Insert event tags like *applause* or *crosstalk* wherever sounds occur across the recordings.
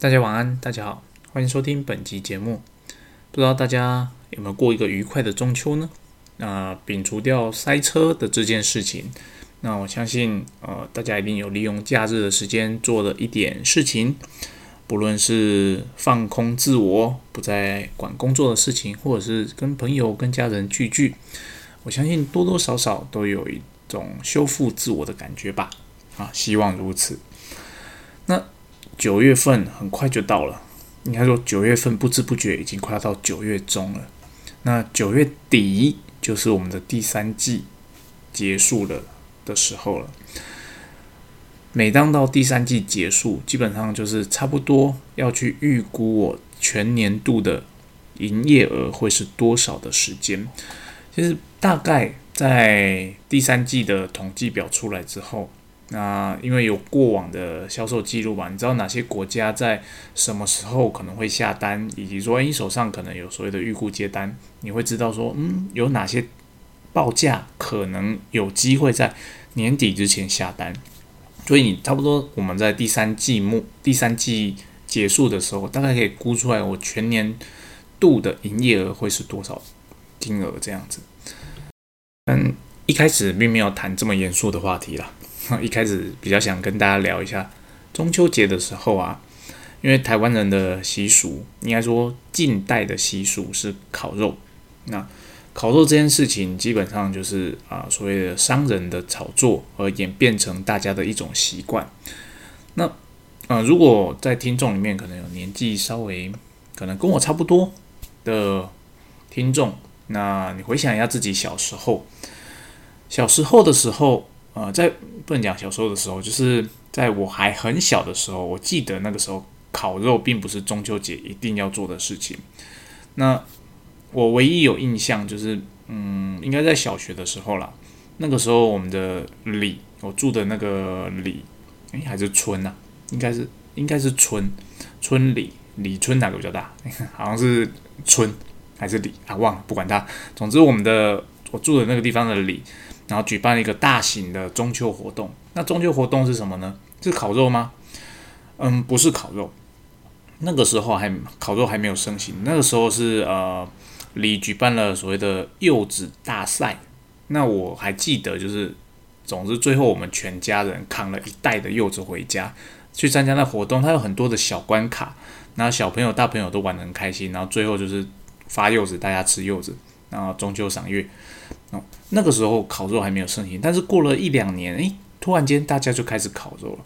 大家晚安，大家好，欢迎收听本集节目。不知道大家有没有过一个愉快的中秋呢？那摒除掉塞车的这件事情，那我相信，呃，大家一定有利用假日的时间做了一点事情，不论是放空自我，不再管工作的事情，或者是跟朋友、跟家人聚聚，我相信多多少少都有一种修复自我的感觉吧。啊，希望如此。那。九月份很快就到了，应该说九月份不知不觉已经快要到九月中了。那九月底就是我们的第三季结束了的时候了。每当到第三季结束，基本上就是差不多要去预估我全年度的营业额会是多少的时间。其实大概在第三季的统计表出来之后。那因为有过往的销售记录吧，你知道哪些国家在什么时候可能会下单，以及说你手上可能有所谓的预估接单，你会知道说，嗯，有哪些报价可能有机会在年底之前下单。所以你差不多我们在第三季末、第三季结束的时候，大概可以估出来我全年度的营业额会是多少金额这样子。嗯，一开始并没有谈这么严肃的话题啦。一开始比较想跟大家聊一下中秋节的时候啊，因为台湾人的习俗，应该说近代的习俗是烤肉。那烤肉这件事情，基本上就是啊所谓的商人的炒作，而演变成大家的一种习惯。那啊，如果在听众里面可能有年纪稍微可能跟我差不多的听众，那你回想一下自己小时候，小时候的时候。呃，在不能讲小时候的时候，就是在我还很小的时候，我记得那个时候烤肉并不是中秋节一定要做的事情。那我唯一有印象就是，嗯，应该在小学的时候啦。那个时候我们的里，我住的那个里，诶，还是村呐？应该是应该是村村里里村哪个比较大？*laughs* 好像是村还是里啊？忘了，不管它。总之，我们的我住的那个地方的里。然后举办了一个大型的中秋活动。那中秋活动是什么呢？是烤肉吗？嗯，不是烤肉。那个时候还烤肉还没有盛行。那个时候是呃，里举办了所谓的柚子大赛。那我还记得，就是总之最后我们全家人扛了一袋的柚子回家去参加那活动。它有很多的小关卡，然后小朋友大朋友都玩得很开心。然后最后就是发柚子，大家吃柚子，然后中秋赏月。哦，那个时候烤肉还没有盛行，但是过了一两年，诶，突然间大家就开始烤肉了。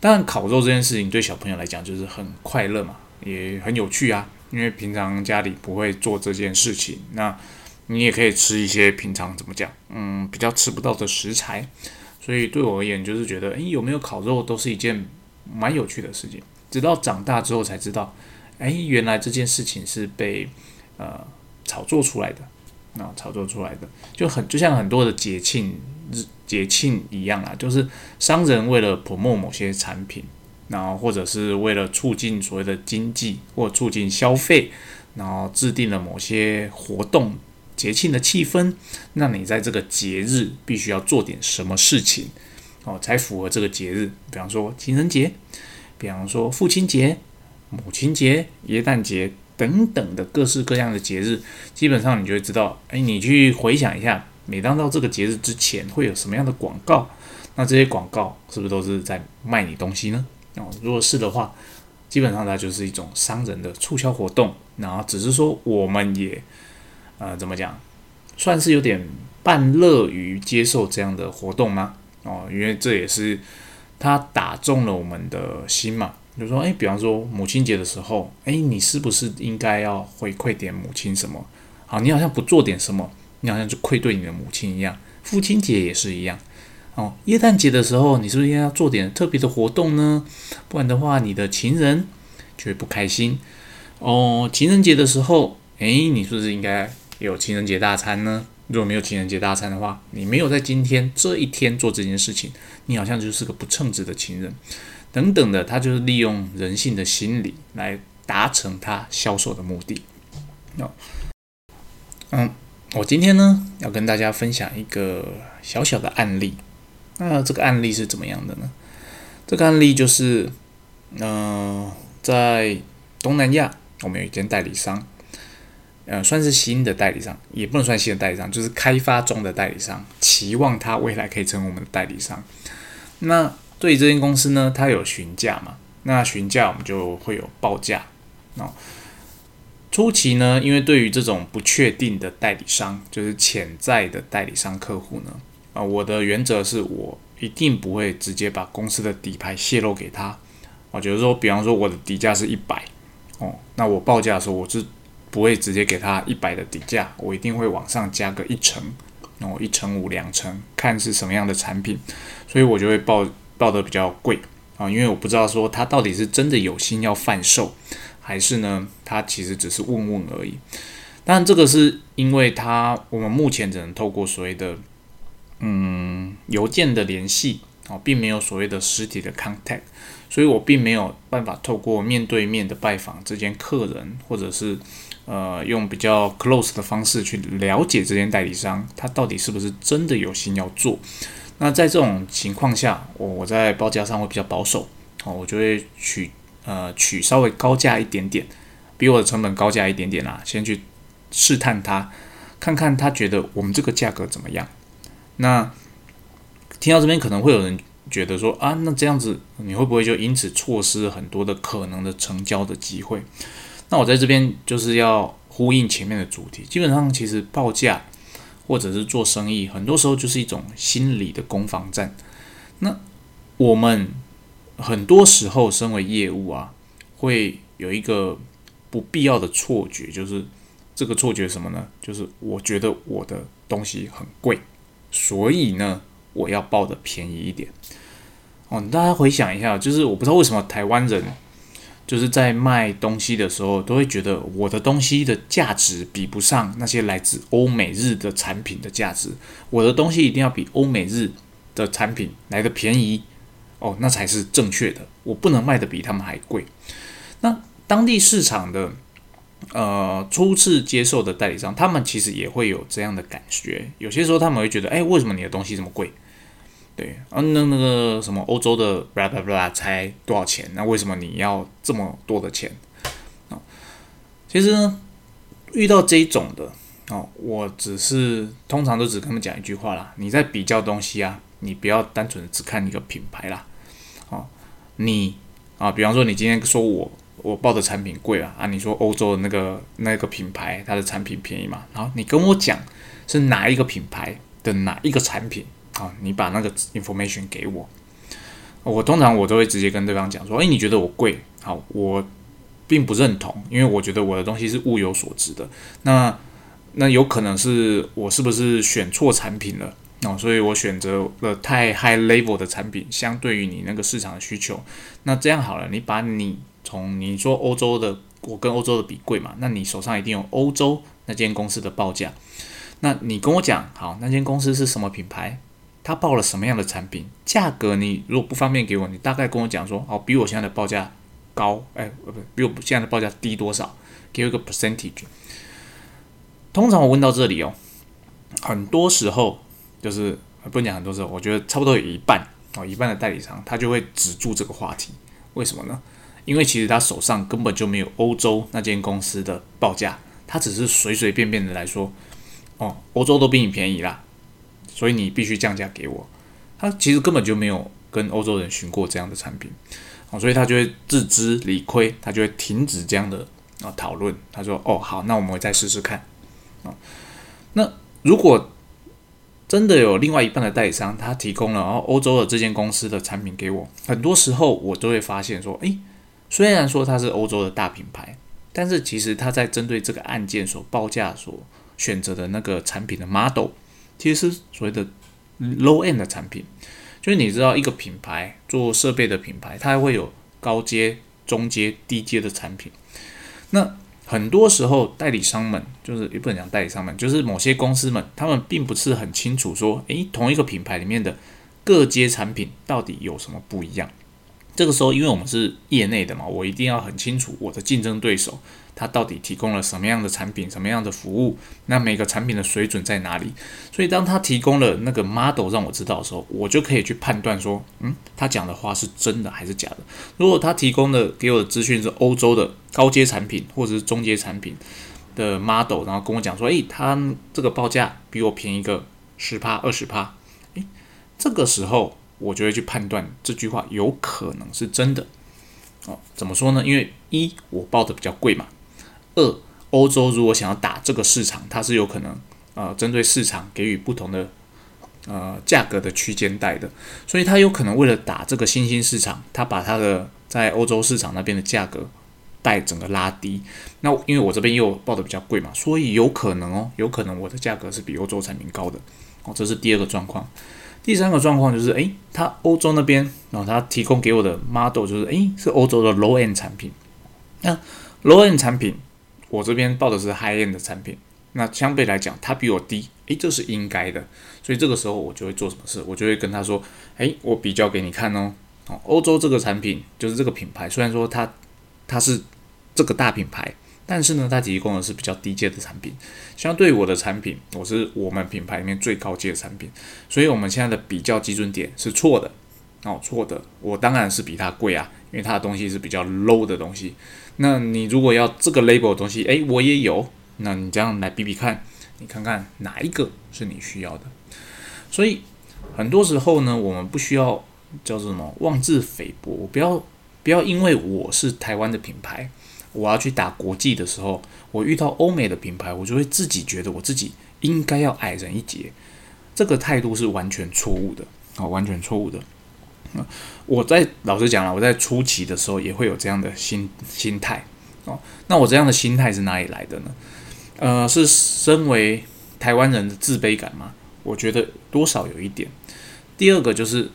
当然，烤肉这件事情对小朋友来讲就是很快乐嘛，也很有趣啊。因为平常家里不会做这件事情，那你也可以吃一些平常怎么讲，嗯，比较吃不到的食材。所以对我而言，就是觉得，诶，有没有烤肉都是一件蛮有趣的事情。直到长大之后才知道，诶，原来这件事情是被呃炒作出来的。那炒作出来的就很就像很多的节庆日节庆一样啊，就是商人为了 promote 某些产品，然后或者是为了促进所谓的经济或促进消费，然后制定了某些活动节庆的气氛，那你在这个节日必须要做点什么事情哦，才符合这个节日。比方说情人节，比方说父亲节、母亲节、耶诞节。等等的各式各样的节日，基本上你就会知道，哎，你去回想一下，每当到这个节日之前，会有什么样的广告？那这些广告是不是都是在卖你东西呢？哦，如果是的话，基本上它就是一种商人的促销活动。然后只是说，我们也，呃，怎么讲，算是有点半乐于接受这样的活动吗？哦，因为这也是它打中了我们的心嘛。就说，哎，比方说母亲节的时候，哎，你是不是应该要回馈点母亲什么？好，你好像不做点什么，你好像就愧对你的母亲一样。父亲节也是一样。哦，耶诞节的时候，你是不是应该要做点特别的活动呢？不然的话，你的情人就会不开心。哦，情人节的时候，哎，你是不是应该有情人节大餐呢？如果没有情人节大餐的话，你没有在今天这一天做这件事情，你好像就是个不称职的情人。等等的，他就是利用人性的心理来达成他销售的目的。那，嗯，我今天呢要跟大家分享一个小小的案例。那这个案例是怎么样的呢？这个案例就是，嗯，在东南亚，我们有一间代理商，呃，算是新的代理商，也不能算新的代理商，就是开发中的代理商，期望他未来可以成为我们的代理商。那对于这间公司呢，它有询价嘛？那询价我们就会有报价。那，初期呢，因为对于这种不确定的代理商，就是潜在的代理商客户呢，啊，我的原则是我一定不会直接把公司的底牌泄露给他。啊，就是说，比方说我的底价是一百，哦，那我报价的时候，我是不会直接给他一百的底价，我一定会往上加个一成，哦，一成五、两成，看是什么样的产品，所以我就会报报的比较贵啊，因为我不知道说他到底是真的有心要贩售。还是呢，他其实只是问问而已。当然，这个是因为他我们目前只能透过所谓的嗯邮件的联系哦，并没有所谓的实体的 contact，所以我并没有办法透过面对面的拜访这间客人，或者是呃用比较 close 的方式去了解这间代理商他到底是不是真的有心要做。那在这种情况下，我我在报价上会比较保守哦，我就会取。呃，取稍微高价一点点，比我的成本高价一点点啦，先去试探他，看看他觉得我们这个价格怎么样。那听到这边可能会有人觉得说啊，那这样子你会不会就因此错失很多的可能的成交的机会？那我在这边就是要呼应前面的主题，基本上其实报价或者是做生意，很多时候就是一种心理的攻防战。那我们。很多时候，身为业务啊，会有一个不必要的错觉，就是这个错觉什么呢？就是我觉得我的东西很贵，所以呢，我要报的便宜一点。哦，大家回想一下，就是我不知道为什么台湾人就是在卖东西的时候，都会觉得我的东西的价值比不上那些来自欧美日的产品的价值，我的东西一定要比欧美日的产品来的便宜。哦，那才是正确的。我不能卖的比他们还贵。那当地市场的呃初次接受的代理商，他们其实也会有这样的感觉。有些时候他们会觉得，哎，为什么你的东西这么贵？对，啊，那那个什么欧洲的 blah blah blah 才多少钱？那为什么你要这么多的钱？啊，其实呢，遇到这一种的哦，我只是通常都只跟他们讲一句话啦：你在比较东西啊，你不要单纯的只看一个品牌啦。啊你啊，比方说你今天说我我报的产品贵了，啊，你说欧洲的那个那个品牌它的产品便宜嘛？然后你跟我讲是哪一个品牌的哪一个产品啊？你把那个 information 给我，我通常我都会直接跟对方讲说，诶，你觉得我贵？好，我并不认同，因为我觉得我的东西是物有所值的。那那有可能是我是不是选错产品了？哦，所以我选择了太 high level 的产品，相对于你那个市场的需求。那这样好了，你把你从你说欧洲的，我跟欧洲的比贵嘛？那你手上一定有欧洲那间公司的报价。那你跟我讲，好，那间公司是什么品牌？他报了什么样的产品？价格你如果不方便给我，你大概跟我讲说，哦，比我现在的报价高，哎，不，比我现在的报价低多少？给我一个 percentage。通常我问到这里哦，很多时候。就是不讲很多时候，我觉得差不多有一半哦，一半的代理商他就会止住这个话题。为什么呢？因为其实他手上根本就没有欧洲那间公司的报价，他只是随随便便的来说，哦，欧洲都比你便宜啦，所以你必须降价给我。他其实根本就没有跟欧洲人询过这样的产品，哦，所以他就会自知理亏，他就会停止这样的啊讨论。他说：“哦，好，那我们再试试看。”啊，那如果真的有另外一半的代理商，他提供了然后欧洲的这间公司的产品给我。很多时候我都会发现说，诶，虽然说它是欧洲的大品牌，但是其实他在针对这个案件所报价所选择的那个产品的 model，其实所谓的 low end 的产品。就是你知道一个品牌做设备的品牌，它还会有高阶、中阶、低阶的产品。那很多时候，代理商们就是也不能讲代理商们，就是某些公司们，他们并不是很清楚说，诶，同一个品牌里面的各阶产品到底有什么不一样。这个时候，因为我们是业内的嘛，我一定要很清楚我的竞争对手他到底提供了什么样的产品、什么样的服务，那每个产品的水准在哪里。所以，当他提供了那个 model 让我知道的时候，我就可以去判断说，嗯，他讲的话是真的还是假的。如果他提供的给我的资讯是欧洲的高阶产品或者是中阶产品的 model，然后跟我讲说，诶，他这个报价比我便宜个十趴、二十趴，诶，这个时候。我就会去判断这句话有可能是真的哦。怎么说呢？因为一我报的比较贵嘛。二欧洲如果想要打这个市场，它是有可能呃针对市场给予不同的呃价格的区间带的，所以它有可能为了打这个新兴市场，它把它的在欧洲市场那边的价格带整个拉低。那因为我这边又报的比较贵嘛，所以有可能哦，有可能我的价格是比欧洲产品高的哦。这是第二个状况。第三个状况就是，诶，他欧洲那边，然后他提供给我的 model 就是，诶，是欧洲的 low end 产品。那 low end 产品，我这边报的是 high end 的产品。那相对来讲，它比我低，诶，这是应该的。所以这个时候我就会做什么事？我就会跟他说，诶，我比较给你看哦。哦，欧洲这个产品就是这个品牌，虽然说它它是这个大品牌。但是呢，它提供的是比较低阶的产品，相对我的产品，我是我们品牌里面最高阶的产品，所以我们现在的比较基准点是错的，哦，错的，我当然是比它贵啊，因为它的东西是比较 low 的东西。那你如果要这个 label 的东西，诶，我也有，那你这样来比比看，你看看哪一个是你需要的。所以很多时候呢，我们不需要叫做什么妄自菲薄，不要不要因为我是台湾的品牌。我要去打国际的时候，我遇到欧美的品牌，我就会自己觉得我自己应该要矮人一截，这个态度是完全错误的啊，完全错误的。我在老实讲了，我在初期的时候也会有这样的心心态哦。那我这样的心态是哪里来的呢？呃，是身为台湾人的自卑感吗？我觉得多少有一点。第二个就是。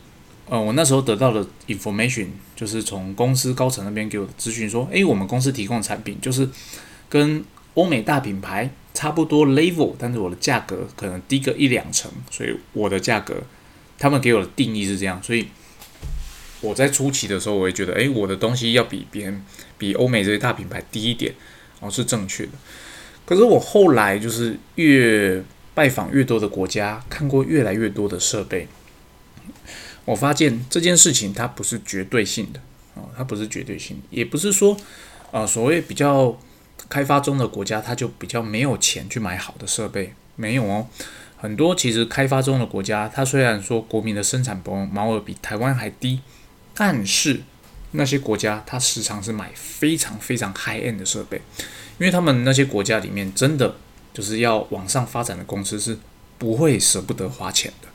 呃，我那时候得到的 information 就是从公司高层那边给我的资讯说，诶，我们公司提供的产品就是跟欧美大品牌差不多 level，但是我的价格可能低个一两成，所以我的价格他们给我的定义是这样，所以我在初期的时候，我会觉得，诶，我的东西要比别人比欧美这些大品牌低一点，哦，是正确的。可是我后来就是越拜访越多的国家，看过越来越多的设备。我发现这件事情它不是绝对性的哦，它不是绝对性，也不是说，呃，所谓比较开发中的国家，它就比较没有钱去买好的设备，没有哦。很多其实开发中的国家，它虽然说国民的生产毛毛额比台湾还低，但是那些国家它时常是买非常非常 high end 的设备，因为他们那些国家里面真的就是要往上发展的公司是不会舍不得花钱的，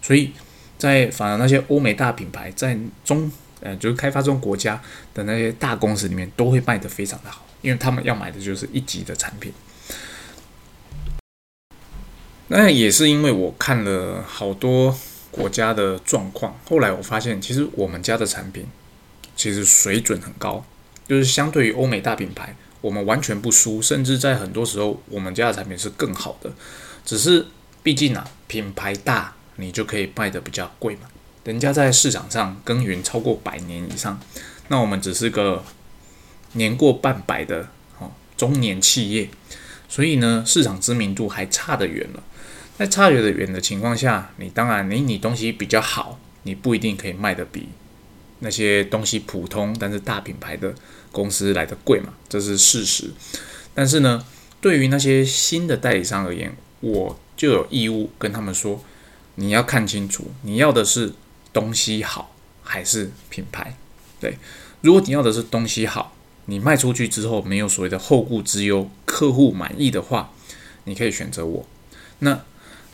所以。在反而那些欧美大品牌在中呃就是开发中国家的那些大公司里面都会卖得非常的好，因为他们要买的就是一级的产品。那也是因为我看了好多国家的状况，后来我发现其实我们家的产品其实水准很高，就是相对于欧美大品牌，我们完全不输，甚至在很多时候我们家的产品是更好的。只是毕竟啊，品牌大。你就可以卖的比较贵嘛，人家在市场上耕耘超过百年以上，那我们只是个年过半百的哦中年企业，所以呢市场知名度还差得远了。在差得远的情况下，你当然你你东西比较好，你不一定可以卖的比那些东西普通但是大品牌的公司来的贵嘛，这是事实。但是呢，对于那些新的代理商而言，我就有义务跟他们说。你要看清楚，你要的是东西好还是品牌？对，如果你要的是东西好，你卖出去之后没有所谓的后顾之忧，客户满意的话，你可以选择我。那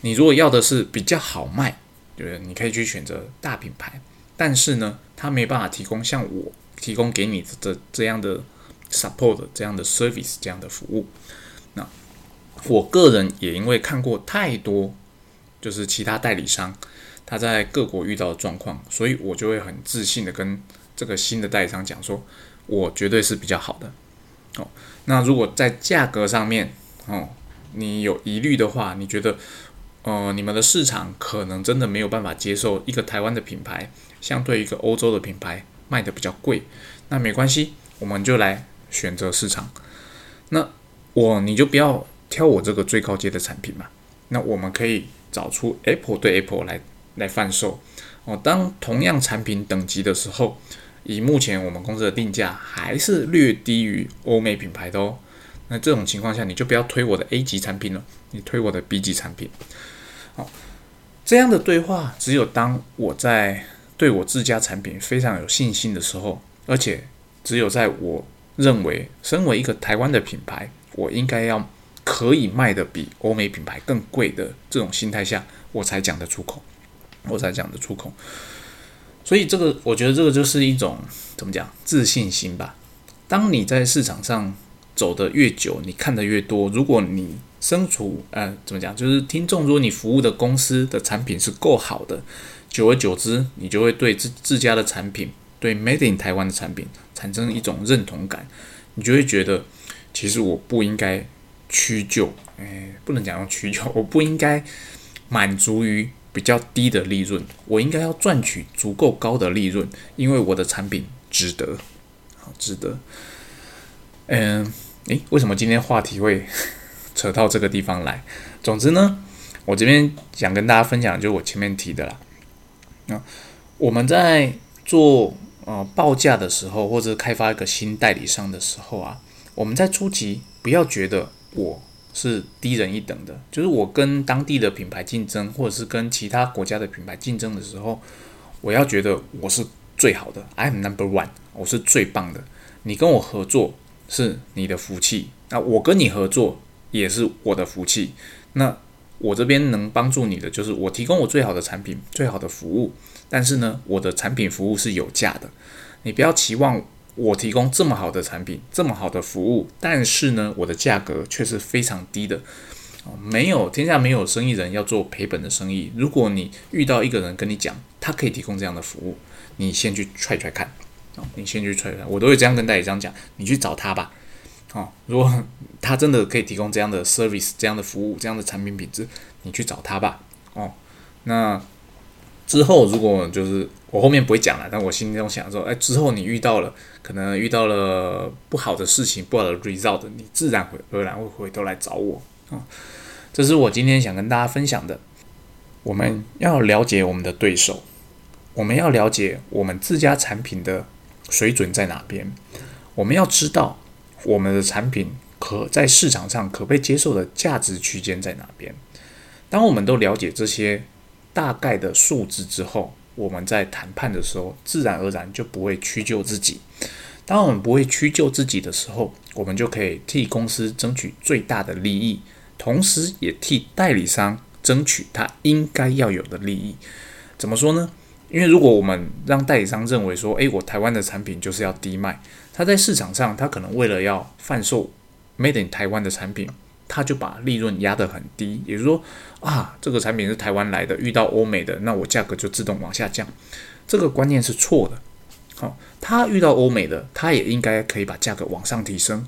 你如果要的是比较好卖，对，你可以去选择大品牌，但是呢，它没办法提供像我提供给你的这样的 support、这样的 service、这样的服务。那我个人也因为看过太多。就是其他代理商，他在各国遇到的状况，所以我就会很自信的跟这个新的代理商讲说，我绝对是比较好的。哦，那如果在价格上面，哦，你有疑虑的话，你觉得，呃，你们的市场可能真的没有办法接受一个台湾的品牌，相对一个欧洲的品牌卖的比较贵，那没关系，我们就来选择市场。那我你就不要挑我这个最高阶的产品嘛。那我们可以找出 Apple 对 Apple 来来贩售哦。当同样产品等级的时候，以目前我们公司的定价还是略低于欧美品牌的哦。那这种情况下，你就不要推我的 A 级产品了，你推我的 B 级产品。好，这样的对话只有当我在对我自家产品非常有信心的时候，而且只有在我认为身为一个台湾的品牌，我应该要可以卖的比欧美品牌更贵的这种心态下，我才讲得出口，我才讲得出口。所以这个，我觉得这个就是一种怎么讲自信心吧。当你在市场上走得越久，你看得越多，如果你身处呃怎么讲，就是听众，如果你服务的公司的产品是够好的，久而久之，你就会对自自家的产品，对 Made in 台湾的产品产生一种认同感，你就会觉得，其实我不应该屈就，哎，不能讲用屈就，我不应该满足于。比较低的利润，我应该要赚取足够高的利润，因为我的产品值得，好值得。嗯，诶，为什么今天话题会 *laughs* 扯到这个地方来？总之呢，我这边想跟大家分享，就是我前面提的啦。那我们在做呃报价的时候，或者开发一个新代理商的时候啊，我们在初期不要觉得我。是低人一等的，就是我跟当地的品牌竞争，或者是跟其他国家的品牌竞争的时候，我要觉得我是最好的，I'm number one，我是最棒的。你跟我合作是你的福气，那我跟你合作也是我的福气。那我这边能帮助你的，就是我提供我最好的产品、最好的服务，但是呢，我的产品服务是有价的，你不要期望。我提供这么好的产品，这么好的服务，但是呢，我的价格却是非常低的。没有天下没有生意人要做赔本的生意。如果你遇到一个人跟你讲，他可以提供这样的服务，你先去踹踹看。哦，你先去催他，我都会这样跟代理商讲，你去找他吧。哦，如果他真的可以提供这样的 service、这样的服务、这样的产品品质，你去找他吧。哦，那。之后，如果就是我后面不会讲了，但我心中想说，哎，之后你遇到了可能遇到了不好的事情、不好的 result，你自然会而然会回头来找我啊。这是我今天想跟大家分享的。我们要了解我们的对手，我们要了解我们自家产品的水准在哪边，我们要知道我们的产品可在市场上可被接受的价值区间在哪边。当我们都了解这些。大概的数字之后，我们在谈判的时候，自然而然就不会屈就自己。当我们不会屈就自己的时候，我们就可以替公司争取最大的利益，同时也替代理商争取他应该要有的利益。怎么说呢？因为如果我们让代理商认为说，诶，我台湾的产品就是要低卖，他在市场上他可能为了要贩售 Made in 台湾的产品。他就把利润压得很低，也就是说啊，这个产品是台湾来的，遇到欧美的，那我价格就自动往下降。这个观念是错的。好，他遇到欧美的，他也应该可以把价格往上提升。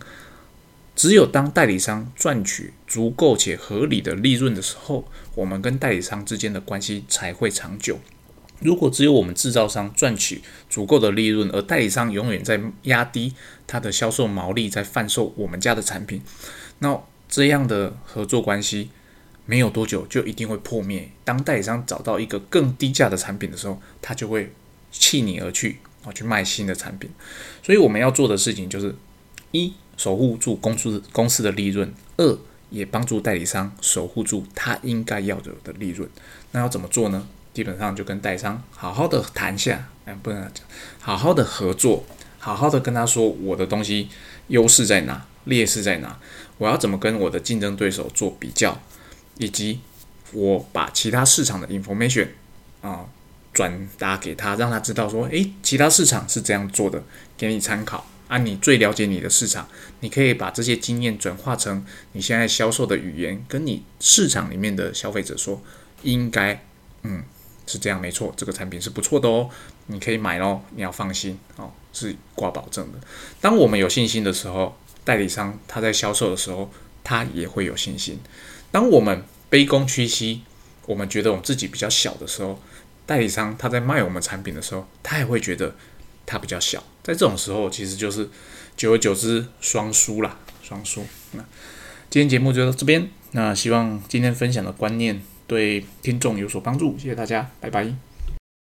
只有当代理商赚取足够且合理的利润的时候，我们跟代理商之间的关系才会长久。如果只有我们制造商赚取足够的利润，而代理商永远在压低他的销售毛利，在贩售我们家的产品，那。这样的合作关系没有多久就一定会破灭。当代理商找到一个更低价的产品的时候，他就会弃你而去，啊，去卖新的产品。所以我们要做的事情就是：一、守护住公司公司的利润；二、也帮助代理商守护住他应该要有的利润。那要怎么做呢？基本上就跟代理商好好的谈下，哎，不能讲，好好的合作，好好的跟他说我的东西优势在哪，劣势在哪。我要怎么跟我的竞争对手做比较，以及我把其他市场的 information 啊转达给他，让他知道说，诶，其他市场是这样做的，给你参考啊。你最了解你的市场，你可以把这些经验转化成你现在销售的语言，跟你市场里面的消费者说，应该，嗯，是这样，没错。这个产品是不错的哦，你可以买哦，你要放心哦，是挂保证的。当我们有信心的时候，代理商他在销售的时候，他也会有信心；当我们卑躬屈膝，我们觉得我们自己比较小的时候，代理商他在卖我们产品的时候，他也会觉得他比较小。在这种时候，其实就是久而久之，双输啦，双输。那今天节目就到这边，那希望今天分享的观念。对听众有所帮助谢谢大家拜拜。